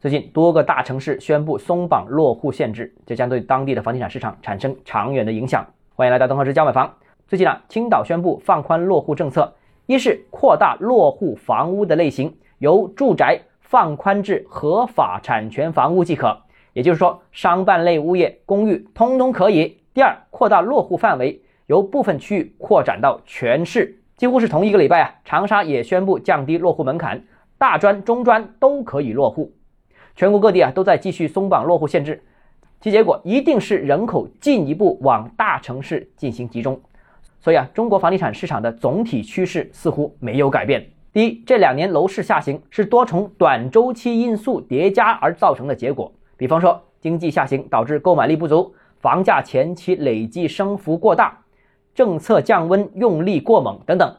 最近多个大城市宣布松绑落户限制，这将对当地的房地产市场产生长远的影响。欢迎来到东方之家买房。最近啊，青岛宣布放宽落户政策，一是扩大落户房屋的类型，由住宅放宽至合法产权房屋即可，也就是说，商办类物业、公寓通通可以。第二，扩大落户范围，由部分区域扩展到全市。几乎是同一个礼拜啊，长沙也宣布降低落户门槛，大专、中专都可以落户。全国各地啊都在继续松绑落户限制，其结果一定是人口进一步往大城市进行集中。所以啊，中国房地产市场的总体趋势似乎没有改变。第一，这两年楼市下行是多重短周期因素叠加而造成的结果，比方说经济下行导致购买力不足，房价前期累计升幅过大，政策降温用力过猛等等，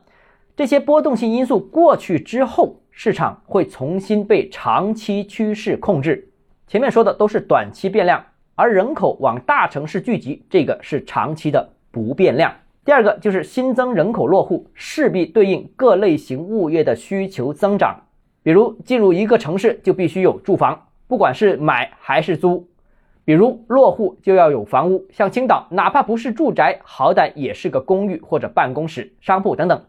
这些波动性因素过去之后。市场会重新被长期趋势控制。前面说的都是短期变量，而人口往大城市聚集，这个是长期的不变量。第二个就是新增人口落户，势必对应各类型物业的需求增长。比如进入一个城市就必须有住房，不管是买还是租；比如落户就要有房屋，像青岛，哪怕不是住宅，好歹也是个公寓或者办公室、商铺等等，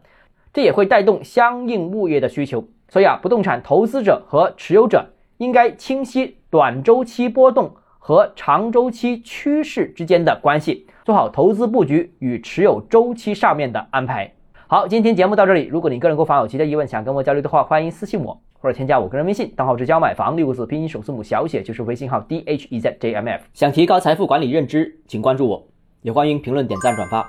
这也会带动相应物业的需求。所以啊，不动产投资者和持有者应该清晰短周期波动和长周期趋势之间的关系，做好投资布局与持有周期上面的安排。好，今天节目到这里。如果你个人购房有其他疑问，想跟我交流的话，欢迎私信我或者添加我个人微信，账号是交买房六个字拼音首字母小写就是微信号 d h e z j m f。想提高财富管理认知，请关注我，也欢迎评论、点赞、转发。